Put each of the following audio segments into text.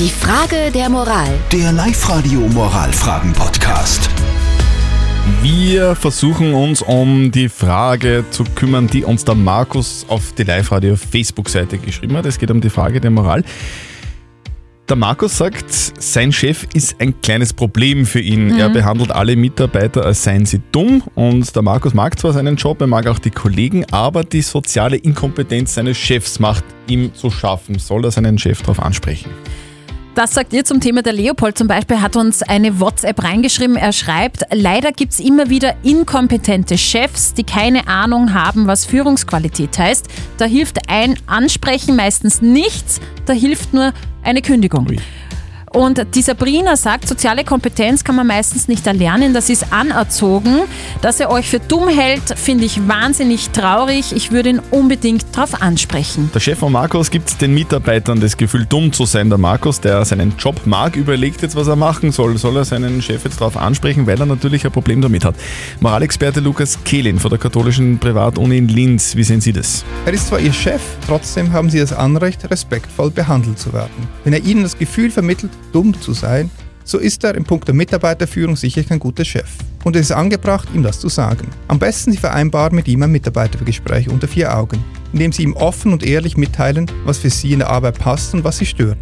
Die Frage der Moral. Der Live-Radio Moralfragen-Podcast. Wir versuchen uns um die Frage zu kümmern, die uns der Markus auf die Live-Radio Facebook-Seite geschrieben hat. Es geht um die Frage der Moral. Der Markus sagt, sein Chef ist ein kleines Problem für ihn. Er behandelt alle Mitarbeiter, als seien sie dumm. Und der Markus mag zwar seinen Job, er mag auch die Kollegen, aber die soziale Inkompetenz seines Chefs macht ihm zu schaffen. Soll er seinen Chef darauf ansprechen? Das sagt ihr zum Thema der Leopold zum Beispiel, hat uns eine WhatsApp reingeschrieben. Er schreibt, leider gibt es immer wieder inkompetente Chefs, die keine Ahnung haben, was Führungsqualität heißt. Da hilft ein Ansprechen meistens nichts, da hilft nur eine Kündigung. Ui. Und die Sabrina sagt, soziale Kompetenz kann man meistens nicht erlernen, das ist anerzogen. Dass er euch für dumm hält, finde ich wahnsinnig traurig. Ich würde ihn unbedingt darauf ansprechen. Der Chef von Markus gibt den Mitarbeitern das Gefühl, dumm zu sein. Der Markus, der seinen Job mag, überlegt jetzt, was er machen soll. Soll er seinen Chef jetzt darauf ansprechen, weil er natürlich ein Problem damit hat. Moralexperte Lukas Kehlin von der katholischen Privatuni in Linz. Wie sehen Sie das? Er ist zwar Ihr Chef, trotzdem haben Sie das Anrecht, respektvoll behandelt zu werden. Wenn er Ihnen das Gefühl vermittelt, dumm zu sein, so ist er in puncto Mitarbeiterführung sicher kein guter Chef. Und es ist angebracht, ihm das zu sagen. Am besten Sie vereinbaren mit ihm ein Mitarbeitergespräch unter vier Augen, indem Sie ihm offen und ehrlich mitteilen, was für Sie in der Arbeit passt und was Sie stört.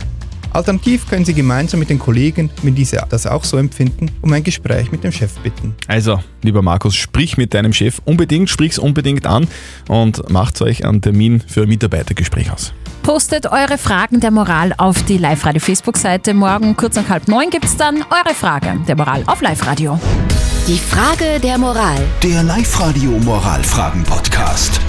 Alternativ können Sie gemeinsam mit den Kollegen, wenn diese das auch so empfinden, um ein Gespräch mit dem Chef bitten. Also, lieber Markus, sprich mit deinem Chef unbedingt, sprich's unbedingt an und macht euch einen Termin für ein Mitarbeitergespräch aus. Postet eure Fragen der Moral auf die Live-Radio Facebook-Seite. Morgen kurz nach halb neun gibt es dann eure Frage der Moral auf Live-Radio. Die Frage der Moral. Der Live-Radio Moralfragen-Podcast.